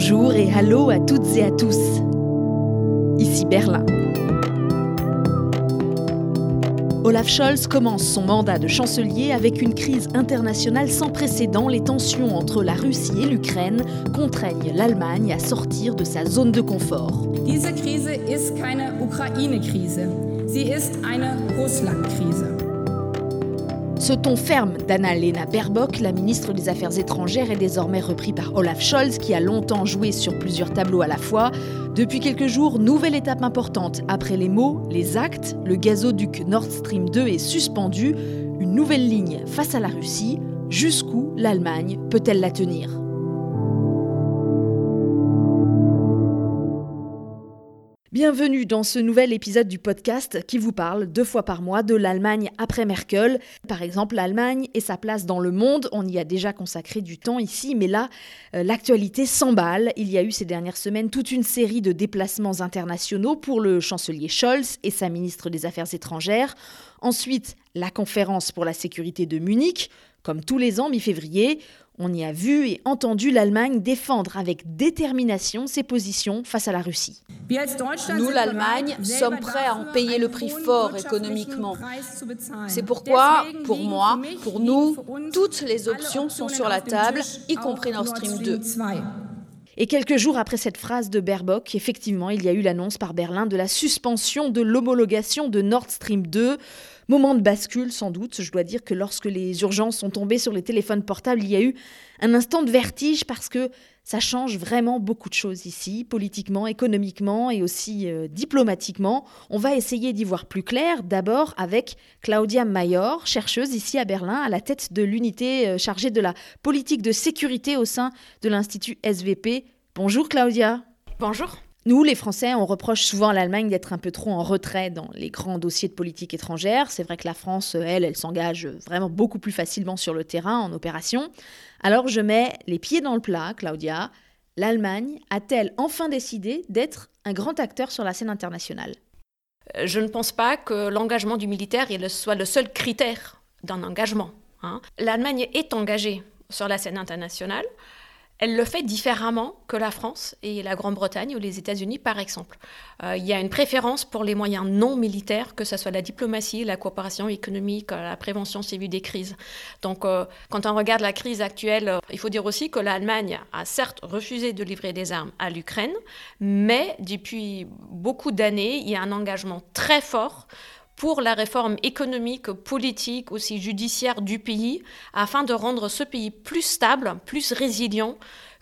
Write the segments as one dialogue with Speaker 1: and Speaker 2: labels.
Speaker 1: Bonjour et hallo à toutes et à tous. Ici Berlin. Olaf Scholz commence son mandat de chancelier avec une crise internationale sans précédent. Les tensions entre la Russie et l'Ukraine contraignent l'Allemagne à sortir de sa zone de confort.
Speaker 2: Ukraine-Krise. Russland-Krise.
Speaker 1: Ce ton ferme d'Anna-Lena Baerbock, la ministre des Affaires étrangères, est désormais repris par Olaf Scholz, qui a longtemps joué sur plusieurs tableaux à la fois. Depuis quelques jours, nouvelle étape importante. Après les mots, les actes, le gazoduc Nord Stream 2 est suspendu. Une nouvelle ligne face à la Russie. Jusqu'où l'Allemagne peut-elle la tenir? Bienvenue dans ce nouvel épisode du podcast qui vous parle deux fois par mois de l'Allemagne après Merkel. Par exemple, l'Allemagne et sa place dans le monde. On y a déjà consacré du temps ici, mais là, euh, l'actualité s'emballe. Il y a eu ces dernières semaines toute une série de déplacements internationaux pour le chancelier Scholz et sa ministre des Affaires étrangères. Ensuite, la conférence pour la sécurité de Munich. Comme tous les ans, mi-février, on y a vu et entendu l'Allemagne défendre avec détermination ses positions face à la Russie.
Speaker 3: Nous, l'Allemagne, sommes prêts à en payer le prix fort économiquement. C'est pourquoi, pour moi, pour nous, toutes les options sont sur la table, y compris Nord Stream 2.
Speaker 1: Et quelques jours après cette phrase de Baerbock, effectivement, il y a eu l'annonce par Berlin de la suspension de l'homologation de Nord Stream 2. Moment de bascule sans doute. Je dois dire que lorsque les urgences sont tombées sur les téléphones portables, il y a eu un instant de vertige parce que ça change vraiment beaucoup de choses ici, politiquement, économiquement et aussi euh, diplomatiquement. On va essayer d'y voir plus clair, d'abord avec Claudia Mayor, chercheuse ici à Berlin, à la tête de l'unité euh, chargée de la politique de sécurité au sein de l'Institut SVP. Bonjour Claudia.
Speaker 4: Bonjour.
Speaker 1: Nous, les Français, on reproche souvent à l'Allemagne d'être un peu trop en retrait dans les grands dossiers de politique étrangère. C'est vrai que la France, elle, elle s'engage vraiment beaucoup plus facilement sur le terrain, en opération. Alors je mets les pieds dans le plat, Claudia. L'Allemagne a-t-elle enfin décidé d'être un grand acteur sur la scène internationale?
Speaker 4: Euh, Je ne pense pas que l'engagement du militaire soit le seul critère d'un engagement. Hein. L'Allemagne est engagée sur la scène internationale. Elle le fait différemment que la France et la Grande-Bretagne ou les États-Unis, par exemple. Euh, il y a une préférence pour les moyens non militaires, que ce soit la diplomatie, la coopération économique, la prévention civile des crises. Donc, euh, quand on regarde la crise actuelle, euh, il faut dire aussi que l'Allemagne a certes refusé de livrer des armes à l'Ukraine, mais depuis beaucoup d'années, il y a un engagement très fort pour la réforme économique, politique, aussi judiciaire du pays, afin de rendre ce pays plus stable, plus résilient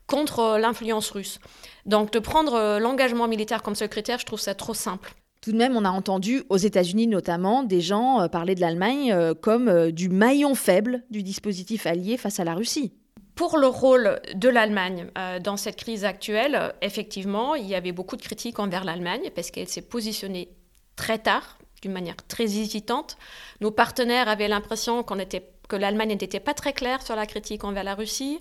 Speaker 4: contre euh, l'influence russe. Donc de prendre euh, l'engagement militaire comme seul critère, je trouve ça trop simple.
Speaker 1: Tout de même, on a entendu aux États-Unis notamment des gens euh, parler de l'Allemagne comme du maillon faible du dispositif allié face à la Russie.
Speaker 4: Pour le rôle de l'Allemagne dans cette crise actuelle, effectivement, il y avait beaucoup de critiques envers l'Allemagne parce qu'elle s'est positionnée très tard, d'une manière très hésitante. Nos partenaires avaient l'impression qu'on était, que l'Allemagne n'était pas très claire sur la critique envers la Russie,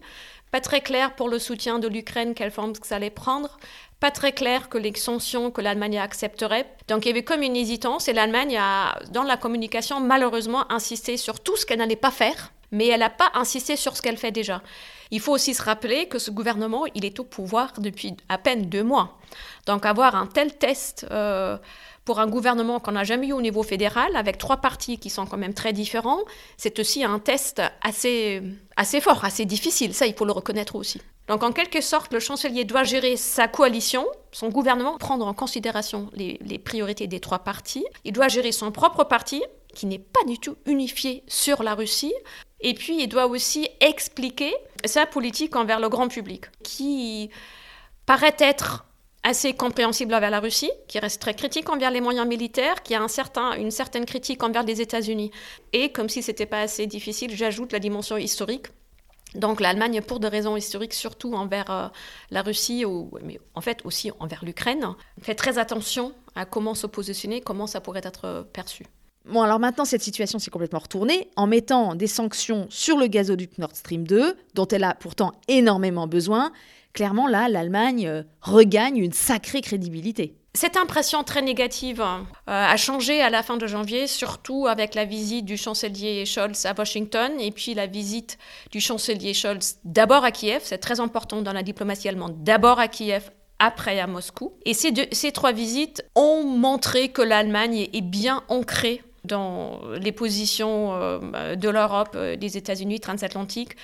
Speaker 4: pas très claire pour le soutien de l'Ukraine, quelle forme ça allait prendre, pas très clair que les sanctions que l'Allemagne accepterait. Donc il y avait comme une hésitance et l'Allemagne a, dans la communication, malheureusement insisté sur tout ce qu'elle n'allait pas faire, mais elle n'a pas insisté sur ce qu'elle fait déjà. Il faut aussi se rappeler que ce gouvernement, il est au pouvoir depuis à peine deux mois. Donc avoir un tel test... Euh, pour un gouvernement qu'on n'a jamais eu au niveau fédéral, avec trois partis qui sont quand même très différents, c'est aussi un test assez, assez fort, assez difficile. Ça, il faut le reconnaître aussi. Donc, en quelque sorte, le chancelier doit gérer sa coalition, son gouvernement, prendre en considération les, les priorités des trois partis. Il doit gérer son propre parti, qui n'est pas du tout unifié sur la Russie. Et puis, il doit aussi expliquer sa politique envers le grand public, qui paraît être assez compréhensible envers la Russie, qui reste très critique envers les moyens militaires, qui a une certaine critique envers les États-Unis. Et comme si ce n'était pas assez difficile, j'ajoute la dimension historique. Donc l'Allemagne, pour des raisons historiques, surtout envers euh, la Russie, mais en fait aussi envers l'Ukraine, fait très attention à comment se positionner, comment ça pourrait être perçu.
Speaker 1: Bon, alors maintenant, cette situation s'est complètement retournée en mettant des sanctions sur le gazoduc Nord Stream 2, dont elle a pourtant énormément besoin, clairement, là, l'Allemagne euh, regagne une sacrée crédibilité.
Speaker 4: Cette impression très négative euh, a changé à la fin de janvier, surtout avec la visite du chancelier Scholz à Washington et puis la visite du chancelier Scholz d'abord à Kiev, c'est très important dans la diplomatie allemande, d'abord à Kiev, après à Moscou. Et ces, ces trois visites ont montré que l'Allemagne est bien ancrée dans les positions euh, de l'Europe, des États-Unis transatlantiques,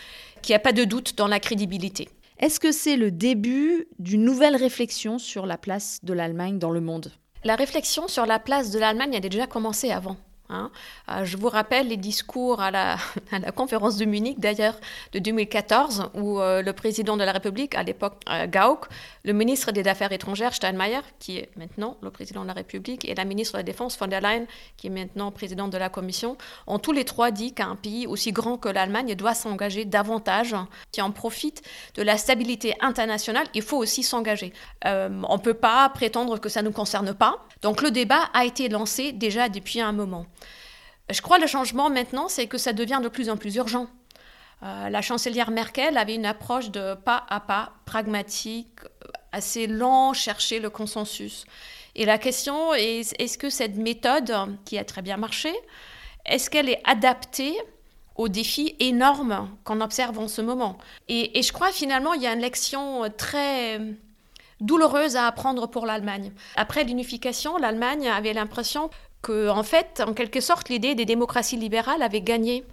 Speaker 4: qu'il n'y a pas de doute dans la crédibilité.
Speaker 1: Est-ce que c'est le début d'une nouvelle réflexion sur la place de l'Allemagne dans le monde?
Speaker 4: La réflexion sur la place de l'Allemagne a déjà commencé avant. Hein. Euh, je vous rappelle les discours à la, conférence de Munich, d'ailleurs, de 2014, où euh, le président de la République, à l'époque euh, Gauck, le ministre des Affaires étrangères, Steinmeier, qui est maintenant le président de la République, et la ministre de la Défense, von der Leyen, qui est maintenant présidente de la Commission, ont tous les trois dit qu'un pays aussi grand que l'Allemagne doit s'engager davantage, qui en profite de la stabilité internationale, il faut aussi s'engager. on ne peut pas prétendre que ça ne nous concerne pas. Donc le débat a été lancé déjà depuis un moment. Je crois que le changement maintenant, c'est que ça devient de plus en plus urgent. Euh, la chancelière Merkel avait une approche de pas à pas, pragmatique, assez lent, chercher le consensus. Et la question est, est-ce que cette méthode, qui a très bien marché, est-ce qu'elle est adaptée aux défis énormes qu'on observe en ce moment? Et, et, je crois finalement il y a une lection très douloureuse à apprendre pour l'Allemagne. Après l'unification, l'Allemagne avait l'impression que, en fait, en quelque sorte, l'idée des démocraties libérales avait gagné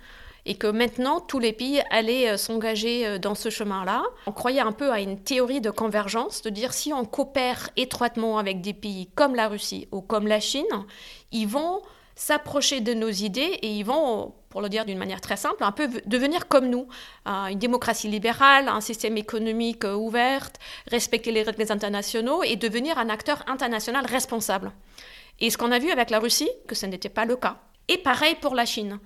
Speaker 4: et que maintenant tous les pays allaient euh, s'engager euh, dans ce chemin-là. On croyait un peu à une théorie de convergence, de dire si on coopère étroitement avec des pays comme la Russie ou comme la Chine, ils vont s'approcher de nos idées et ils vont, pour le dire d'une manière très simple, un peu devenir comme nous. Euh, une démocratie libérale, un système économique ouvert, respecter les règles internationaux et devenir un acteur international responsable. Et ce qu'on a vu avec la Russie, que ce n'était pas le cas. Et pareil pour la Chine.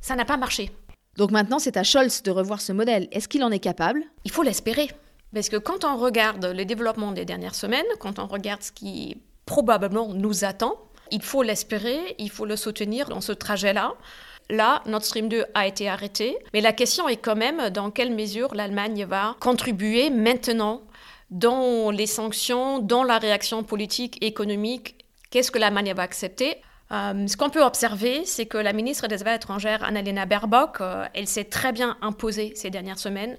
Speaker 4: Ça n'a pas marché.
Speaker 1: Donc maintenant, c'est à Scholz de revoir ce modèle. Est-ce qu'il en est capable?
Speaker 4: Il faut l'espérer. Parce que quand on regarde le développement des dernières semaines, quand on regarde ce qui probablement nous attend, il faut l'espérer, il faut le soutenir dans ce trajet-là. Là, Nord Stream 2 a été arrêté, mais la question est quand même dans quelle mesure l'Allemagne va contribuer maintenant dans les sanctions, dans la réaction politique, économique Qu'est-ce que l'Allemagne va accepter? Euh, ce qu'on peut observer, c'est que la ministre des Affaires étrangères, Annalena Baerbock, euh, elle s'est très bien imposée ces dernières semaines,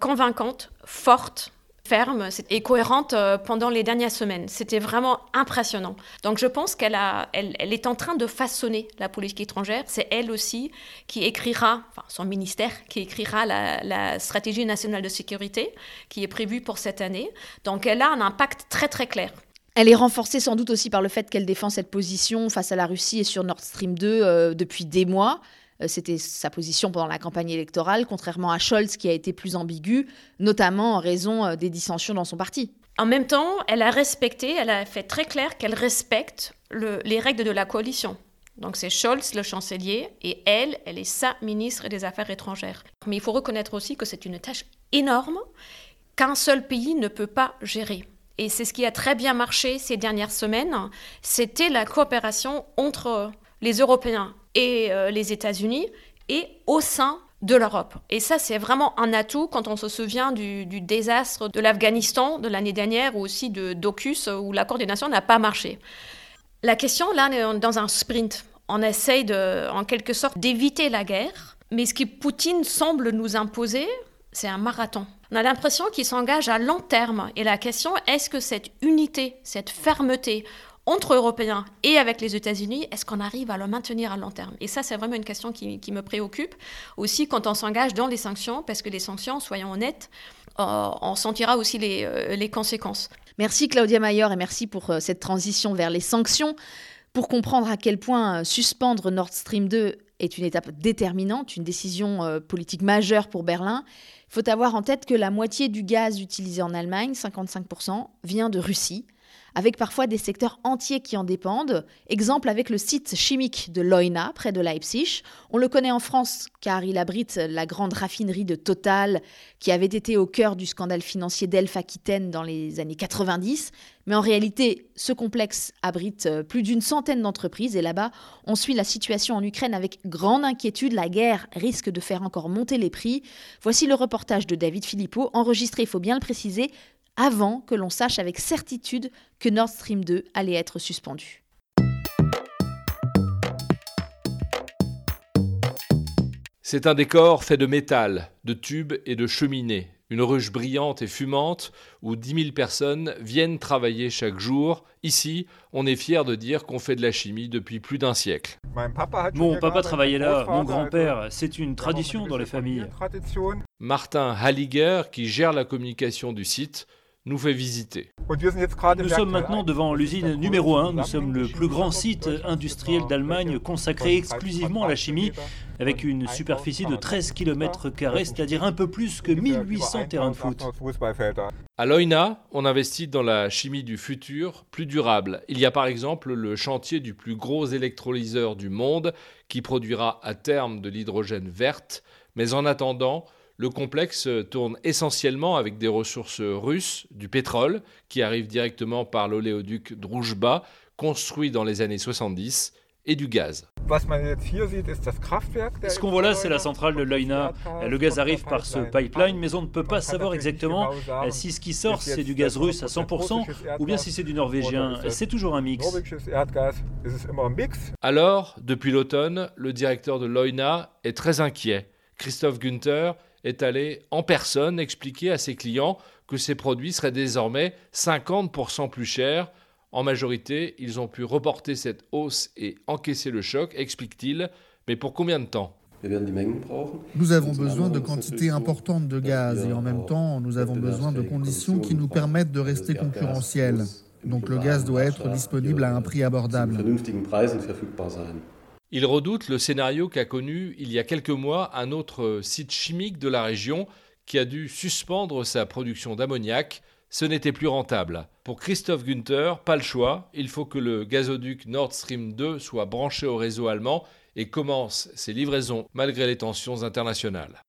Speaker 4: convaincante, forte, ferme et cohérente euh, pendant les dernières semaines. C'était vraiment impressionnant. Donc je pense qu'elle elle, elle, est en train de façonner la politique étrangère. C'est elle aussi qui écrira, enfin son ministère, qui écrira la, stratégie nationale de sécurité qui est prévue pour cette année. Donc elle a un impact très très clair.
Speaker 1: Elle est renforcée sans doute aussi par le fait qu'elle défend cette position face à la Russie et sur Nord Stream 2 euh, depuis des mois. Euh, c'était sa position pendant la campagne électorale, contrairement à Scholz qui a été plus ambigu, notamment en raison euh, des dissensions dans son parti.
Speaker 4: En même temps, elle a respecté, elle a fait très clair qu'elle respecte les règles de la coalition. Donc c'est Scholz, le chancelier, et elle, elle est sa ministre des Affaires étrangères. Mais il faut reconnaître aussi que c'est une tâche énorme qu'un seul pays ne peut pas gérer et c'est ce qui a très bien marché ces dernières semaines, c'était la coopération entre les Européens et euh, les États-Unis et au sein de l'Europe. Et ça, c'est vraiment un atout quand on se souvient du, désastre de l'Afghanistan de l'année dernière ou aussi de d'Ocus où la coordination n'a pas marché. La question, là, on est dans un sprint. On essaye en quelque sorte d'éviter la guerre, mais ce que Poutine semble nous imposer, c'est un marathon. On a l'impression qu'il s'engage à long terme. Et la question, est-ce que cette unité, cette fermeté entre Européens et avec les États-Unis, est-ce qu'on arrive à le maintenir à long terme? Et ça, c'est vraiment une question qui, me préoccupe. Aussi, quand on s'engage dans les sanctions, parce que les sanctions, soyons honnêtes, euh, on sentira aussi les, euh, conséquences.
Speaker 1: Merci Claudia Mayer et merci pour euh, cette transition vers les sanctions. Pour comprendre à quel point suspendre Nord Stream 2 est une étape déterminante, une décision politique majeure pour Berlin, il faut avoir en tête que la moitié du gaz utilisé en Allemagne, 55%, vient de Russie avec parfois des secteurs entiers qui en dépendent. Exemple avec le site chimique de Leuna, près de Leipzig. On le connaît en France car il abrite la grande raffinerie de Total qui avait été au cœur du scandale financier d'Elf Aquitaine dans les années 90. Mais en réalité, ce complexe abrite euh, plus d'une centaine d'entreprises et là-bas, on suit la situation en Ukraine avec grande inquiétude. La guerre risque de faire encore monter les prix. Voici le reportage de David Philippot, enregistré, il faut bien le préciser, avant que l'on sache avec certitude que Nord Stream 2 allait être suspendu.
Speaker 5: C'est un décor fait de métal, de tubes et de cheminées, une ruche brillante et fumante où 10 000 personnes viennent travailler chaque jour. Ici, on est fier de dire qu'on fait de la chimie depuis plus d'un siècle.
Speaker 6: Mon papa travaillait là, mon grand-père, c'est une tradition dans les familles.
Speaker 5: Martin Halliger, qui gère la communication du site, nous fait visiter.
Speaker 6: Nous sommes maintenant devant l'usine numéro 1. Nous sommes le plus grand site industriel d'Allemagne consacré exclusivement à la chimie, avec une superficie de 13 km, c'est-à-dire un peu plus que 1800 terrains de foot.
Speaker 5: À Leuna, on investit dans la chimie du futur, plus durable. Il y a par exemple le chantier du plus gros électrolyseur du monde, qui produira à terme de l'hydrogène verte. Mais en attendant, le complexe tourne essentiellement avec des ressources russes, du pétrole, qui arrive directement par l'oléoduc Druzhba, construit dans les années 70, et du gaz.
Speaker 6: Ce qu'on voit là, c'est la centrale de Leuna. Le gaz arrive par ce pipeline, mais on ne peut pas savoir exactement si ce qui sort, c'est du gaz russe à 100% ou bien si c'est du norvégien. C'est toujours un mix.
Speaker 5: Alors, depuis l'automne, le directeur de Leuna est très inquiet. Christophe Günther est allé en personne expliquer à ses clients que ces produits seraient désormais 50% plus chers. En majorité, ils ont pu reporter cette hausse et encaisser le choc, explique-t-il, mais pour combien de temps?
Speaker 7: Nous avons besoin de quantités importantes de gaz et en même temps, nous avons besoin de conditions qui nous permettent de rester concurrentiels. Donc le gaz doit être disponible à un prix abordable.
Speaker 5: Il redoute le scénario qu'a connu il y a quelques mois un autre site chimique de la région qui a dû suspendre sa production d'ammoniac. Ce n'était plus rentable. Pour Christophe Günther, pas le choix, il faut que le gazoduc Nord Stream 2 soit branché au réseau allemand et commence ses livraisons malgré les tensions internationales.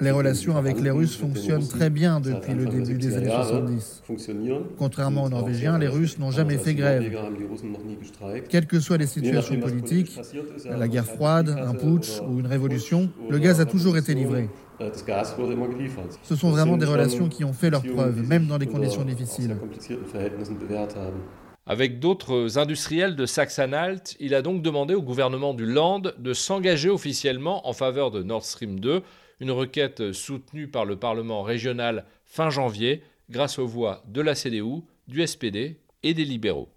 Speaker 7: Les relations avec les Russes fonctionnent très bien depuis le début des années 70. Contrairement aux Norvégiens, les Russes n'ont jamais fait grève. Quelles que soient les situations politiques, la guerre froide, un putsch ou une révolution, le gaz a toujours été livré. Ce sont vraiment des relations qui ont fait leurs preuves, même dans des conditions difficiles.
Speaker 5: Avec d'autres industriels de Saxe-Anhalt, il a donc demandé au gouvernement du Land de s'engager officiellement en faveur de Nord Stream 2, une requête soutenue par le Parlement régional fin janvier grâce aux voix de la CDU, du SPD et des libéraux.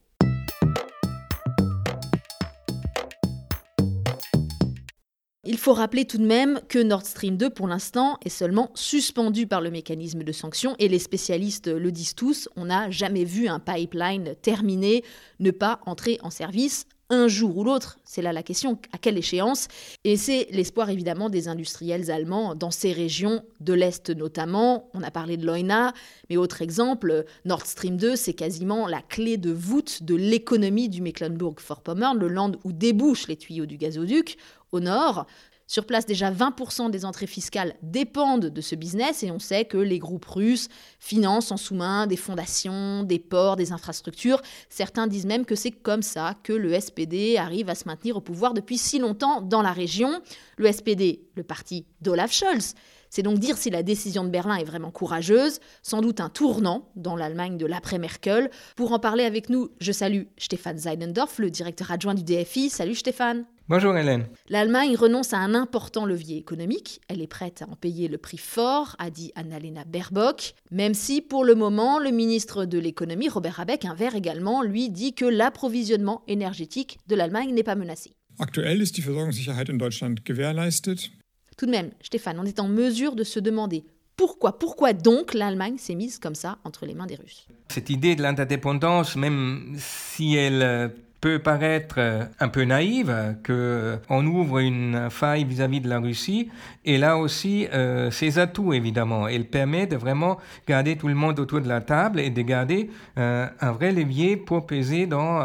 Speaker 1: Il faut rappeler tout de même que Nord Stream 2, pour l'instant, est seulement suspendu par le mécanisme de sanction et les spécialistes le disent tous, on n'a jamais vu un pipeline terminé ne pas entrer en service un jour ou l'autre. C'est là la question, à quelle échéance? Et c'est l'espoir évidemment des industriels allemands dans ces régions de l'Est notamment. On a parlé de Leuna, mais autre exemple, Nord Stream 2, c'est quasiment la clé de voûte de l'économie du Mecklenburg-Vorpommern, le land où débouchent les tuyaux du gazoduc au nord. Sur place, déjà 20% des entrées fiscales dépendent de ce business et on sait que les groupes russes financent en sous-main des fondations, des ports, des infrastructures. Certains disent même que c'est comme ça que le SPD arrive à se maintenir au pouvoir depuis si longtemps dans la région. Le SPD, le parti d'Olaf Scholz, c'est donc dire si la décision de Berlin est vraiment courageuse, sans doute un tournant dans l'Allemagne de l'après-Merkel. Pour en parler avec nous, je salue Stéphane Seidendorf, le directeur adjoint du DFI. Salut Stéphane.
Speaker 8: Bonjour Hélène.
Speaker 1: L'Allemagne renonce à un important levier économique. Elle est prête à en payer le prix fort, a dit Annalena Baerbock, même si pour le moment, le ministre de l'économie, Robert Habeck, un vert également, lui dit que l'approvisionnement énergétique de l'Allemagne n'est pas menacé.
Speaker 9: Aktuell ist die Versorgungssicherheit in Deutschland gewährleistet.
Speaker 1: Tout de même, Stéphane, on est en mesure de se demander pourquoi, pourquoi donc l'Allemagne s'est mise comme ça entre les mains des Russes?
Speaker 8: Cette idée de l'interdépendance, même si elle euh, peut paraître euh, un peu naïve, qu'on ouvre une faille vis-à-vis de la Russie. Et là aussi, euh, ses atouts, évidemment. Elle permet de vraiment garder tout le monde autour de la table et de garder euh, un vrai levier pour peser dans,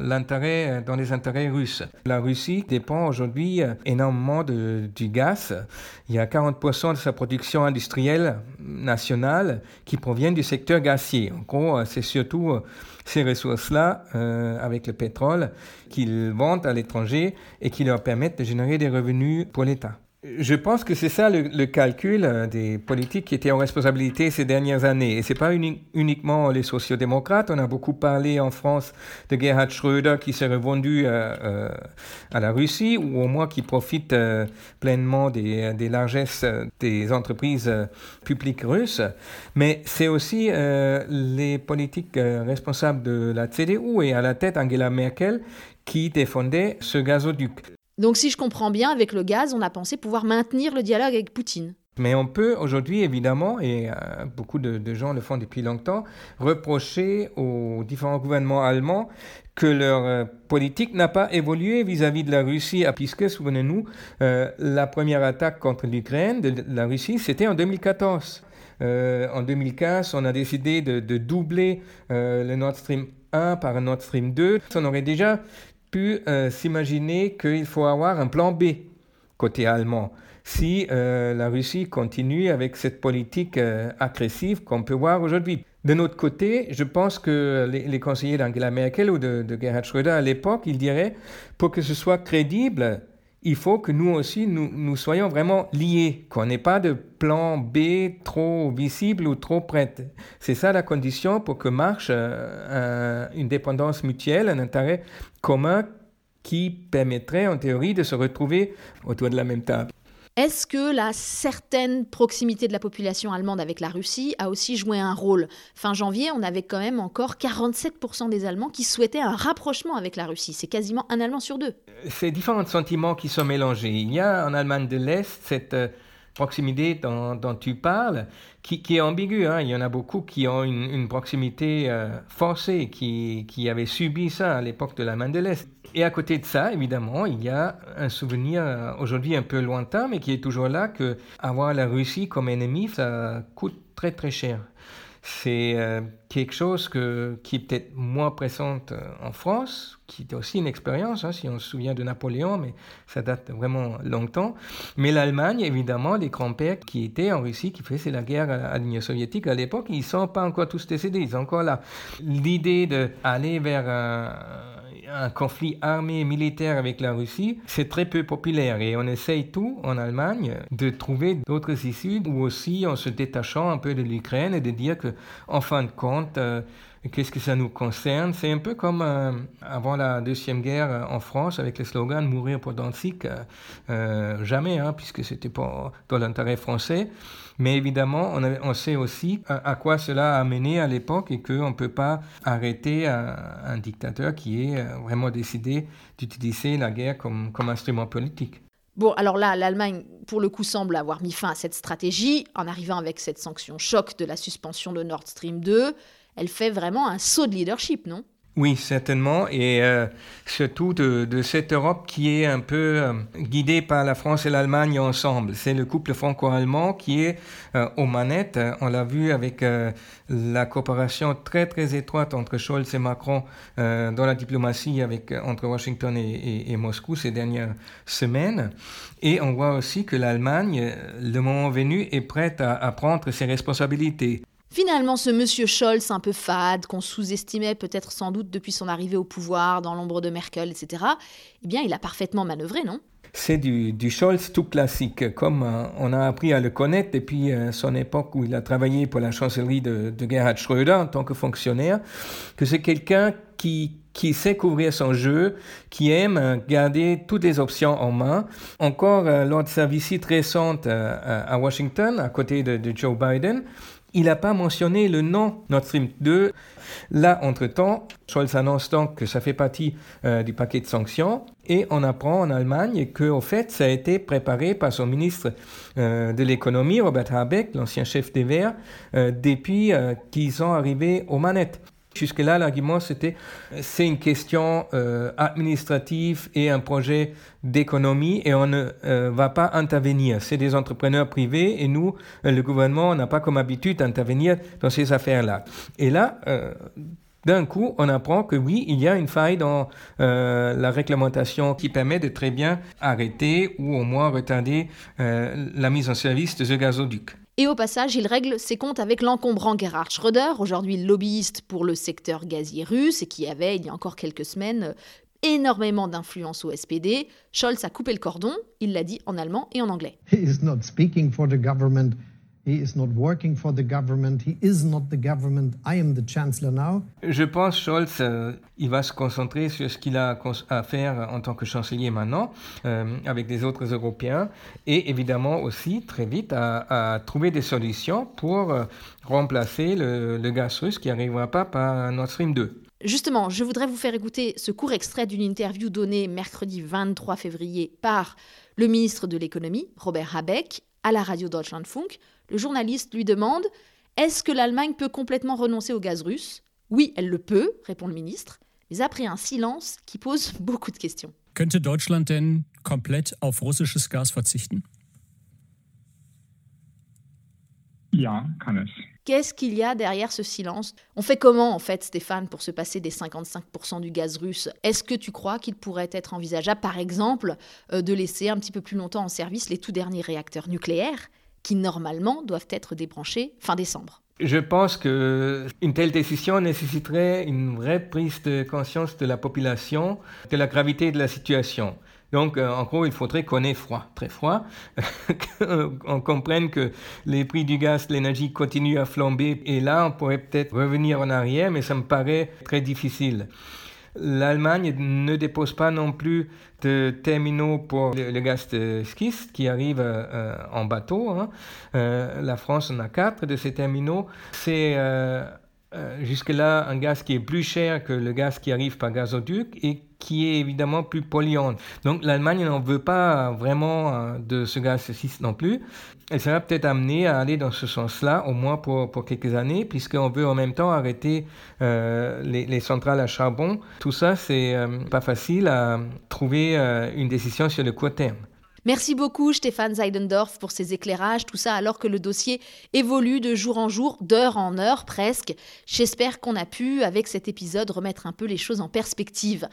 Speaker 8: l'intérêt, dans les intérêts russes. La Russie dépend aujourd'hui énormément du gaz. Il y a 40% de sa production industrielle nationale qui provient du secteur gazier. En gros, c'est surtout ces ressources-là, euh, avec le pétrole, qu'ils vendent à l'étranger et qui leur permettent de générer des revenus pour l'État. Je pense que c'est ça le, calcul euh, des politiques qui étaient en responsabilité ces dernières années. Et ce n'est pas uniquement les sociodémocrates. On a beaucoup parlé en France de Gerhard Schröder qui s'est revendu euh, euh, à la Russie ou au moins qui profite pleinement des, des, largesses des entreprises publiques russes. Mais c'est aussi les politiques responsables de la CDU et à la tête Angela Merkel qui défendaient ce gazoduc.
Speaker 1: Donc si je comprends bien, avec le gaz, on a pensé pouvoir maintenir le dialogue avec Poutine.
Speaker 8: Mais on peut aujourd'hui, évidemment, et euh, beaucoup de, gens le font depuis longtemps, reprocher aux différents gouvernements allemands que leur euh, politique n'a pas évolué vis-à-vis de la Russie, ah, puisque, souvenez-nous, euh, la première attaque contre l'Ukraine de la Russie, c'était en 2014. en 2015, on a décidé de, de doubler le Nord Stream 1 par un Nord Stream 2. On aurait déjà pu euh, s'imaginer qu'il faut avoir un plan B côté allemand si euh, la Russie continue avec cette politique euh, agressive qu'on peut voir aujourd'hui. De notre côté, je pense que les, conseillers d'Angela Merkel ou de, de Gerhard Schröder à l'époque, ils diraient, pour que ce soit crédible, il faut que nous aussi, nous, soyons vraiment liés, qu'on n'ait pas de plan B trop visible ou trop prêt. C'est ça la condition pour que marche euh, une dépendance mutuelle, un intérêt commun qui permettrait en théorie de se retrouver autour de la même table.
Speaker 1: Est-ce que la certaine proximité de la population allemande avec la Russie a aussi joué un rôle? Fin janvier, on avait quand même encore 47% des Allemands qui souhaitaient un rapprochement avec la Russie. C'est quasiment un Allemand sur deux.
Speaker 8: C'est différents sentiments qui sont mélangés. Il y a en Allemagne de l'Est cette euh, proximité dont, tu parles, qui, est ambiguë. Hein. Il y en a beaucoup qui ont une, proximité euh, forcée, qui, qui avaient subi ça à l'époque de la main de l'Est. Et à côté de ça, évidemment, il y a un souvenir euh, aujourd'hui un peu lointain, mais qui est toujours là, que avoir la Russie comme ennemi, ça coûte très très cher. C'est euh, quelque chose que, qui est peut-être moins présente euh, en France, qui est aussi une expérience, hein, si on se souvient de Napoléon, mais ça date vraiment longtemps. Mais l'Allemagne, évidemment, les grands-pères qui étaient en Russie, qui faisaient la guerre à l'Union soviétique à l'époque, ils ne sont pas encore tous décédés, ils sont encore là. L'idée d'aller vers un un conflit armé et militaire avec la Russie, c'est très peu populaire et on essaye tout en Allemagne de trouver d'autres issues ou aussi en se détachant un peu de l'Ukraine et de dire que en fin de compte euh, Qu'est-ce que ça nous concerne? C'est un peu comme euh, avant la Deuxième Guerre euh, en France avec le slogan Mourir pour Danzig. Euh, jamais, hein, puisque ce n'était pas dans l'intérêt français. Mais évidemment, on, sait aussi à, quoi cela a mené à l'époque et qu'on ne peut pas arrêter un, dictateur qui est vraiment décidé d'utiliser la guerre comme, comme instrument politique.
Speaker 1: Bon, alors là, l'Allemagne, pour le coup, semble avoir mis fin à cette stratégie en arrivant avec cette sanction choc de la suspension de Nord Stream 2 elle fait vraiment un saut de leadership, non?
Speaker 8: Oui, certainement, et euh, surtout de, cette Europe qui est un peu euh, guidée par la France et l'Allemagne ensemble. C'est le couple franco-allemand qui est euh, aux manettes. On l'a vu avec la coopération très très étroite entre Scholz et Macron dans la diplomatie avec, entre Washington et, Moscou ces dernières semaines. Et on voit aussi que l'Allemagne, le moment venu, est prête à prendre ses responsabilités.
Speaker 1: Finalement, ce monsieur Scholz un peu fade, qu'on sous-estimait peut-être sans doute depuis son arrivée au pouvoir, dans l'ombre de Merkel, etc., eh bien, il a parfaitement manœuvré, non?
Speaker 8: C'est du, Scholz tout classique, comme euh, on a appris à le connaître depuis euh, son époque où il a travaillé pour la chancellerie de, Gerhard Schröder en tant que fonctionnaire, que c'est quelqu'un qui, sait couvrir son jeu, qui aime garder toutes les options en main. Encore euh, lors de sa visite récente à Washington, à côté de Joe Biden, il n'a pas mentionné le nom Nord Stream 2. Là, entre-temps, Scholz annonce donc que ça fait partie euh, du paquet de sanctions et on apprend en Allemagne qu'au fait, ça a été préparé par son ministre euh, de l'économie, Robert Habeck, l'ancien chef des Verts, euh, depuis qu'ils sont arrivés aux manettes. Jusque-là, l'argument, c'était c'est une question euh, administrative et un projet d'économie et on ne euh, va pas intervenir. C'est des entrepreneurs privés et nous, euh, le gouvernement, n'a pas comme habitude d'intervenir dans ces affaires-là. Et là, d'un coup, on apprend que oui, il y a une faille dans la réglementation qui permet de très bien arrêter ou au moins retarder la mise en service de ce gazoduc.
Speaker 1: Et au passage, il règle ses comptes avec l'encombrant Gerhard Schröder, aujourd'hui lobbyiste pour le secteur gazier russe et qui avait, il y a encore quelques semaines, énormément d'influence au SPD. Scholz a coupé le cordon, il l'a dit en allemand et en anglais.
Speaker 8: Je pense Scholz, euh, il va se concentrer sur ce qu'il a à faire en tant que chancelier maintenant, euh, avec les autres Européens, et évidemment aussi très vite à, trouver des solutions pour euh, remplacer le, le, gaz russe qui n'arrivera pas par Nord Stream 2.
Speaker 1: Justement, je voudrais vous faire écouter ce court extrait d'une interview donnée mercredi 23 février par le ministre de l'économie, Robert Habeck, à la radio Deutschlandfunk. Le journaliste lui demande Est-ce que l'Allemagne peut complètement renoncer au gaz russe? Oui, elle le peut, répond le ministre, mais après un silence qui pose beaucoup de questions.
Speaker 10: Könnte Deutschland denn komplett auf russisches Gas verzichten?
Speaker 9: Ja, kann es.
Speaker 1: Qu'est-ce qu'il y a derrière ce silence? On fait comment, en fait, Stéphane, pour se passer des 55% du gaz russe? Est-ce que tu crois qu'il pourrait être envisageable, par exemple, euh, de laisser un petit peu plus longtemps en service les tout derniers réacteurs nucléaires? Qui normalement doivent être débranchés fin décembre.
Speaker 8: Je pense qu'une telle décision nécessiterait une vraie prise de conscience de la population de la gravité de la situation. Donc, euh, en gros, il faudrait qu'on ait froid, très froid, qu'on comprenne que les prix du gaz, de l'énergie continuent à flamber. Et là, on pourrait peut-être revenir en arrière, mais ça me paraît très difficile. L'Allemagne ne dépose pas non plus de terminaux pour le, gaz de schiste qui arrive euh, en bateau. Hein. Euh, la France en a quatre de ces terminaux. C'est euh, jusque-là un gaz qui est plus cher que le gaz qui arrive par gazoduc et qui est évidemment plus polluante. Donc l'Allemagne n'en veut pas vraiment euh, de ce gaz schiste non plus. Elle sera peut-être amenée à aller dans ce sens-là, au moins pour, pour quelques années, puisqu'on veut en même temps arrêter euh, les, les, centrales à charbon. Tout ça, c'est euh, pas facile à trouver une décision sur le court terme.
Speaker 1: Merci beaucoup Stéphane Zeidendorf pour ces éclairages, tout ça alors que le dossier évolue de jour en jour, d'heure en heure presque. J'espère qu'on a pu, avec cet épisode, remettre un peu les choses en perspective.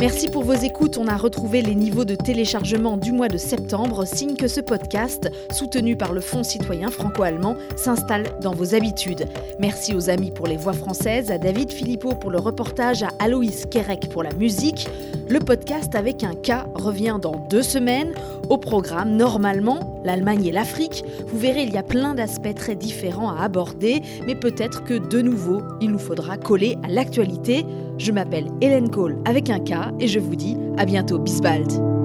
Speaker 1: Merci pour vos écoutes. On a retrouvé les niveaux de téléchargement du mois de septembre, signe que ce podcast, soutenu par le Fonds citoyen franco-allemand, s'installe dans vos habitudes. Merci aux amis pour les voix françaises, à David Philippot pour le reportage, à Aloïs Kerek pour la musique. Le podcast avec un K revient dans deux semaines. Au programme, normalement, l'Allemagne et l'Afrique. Vous verrez, il y a plein d'aspects très différents à aborder, mais peut-être que de nouveau, il nous faudra coller à l'actualité. Je m'appelle Hélène Cole avec un K et je vous dis à bientôt, Bisbald.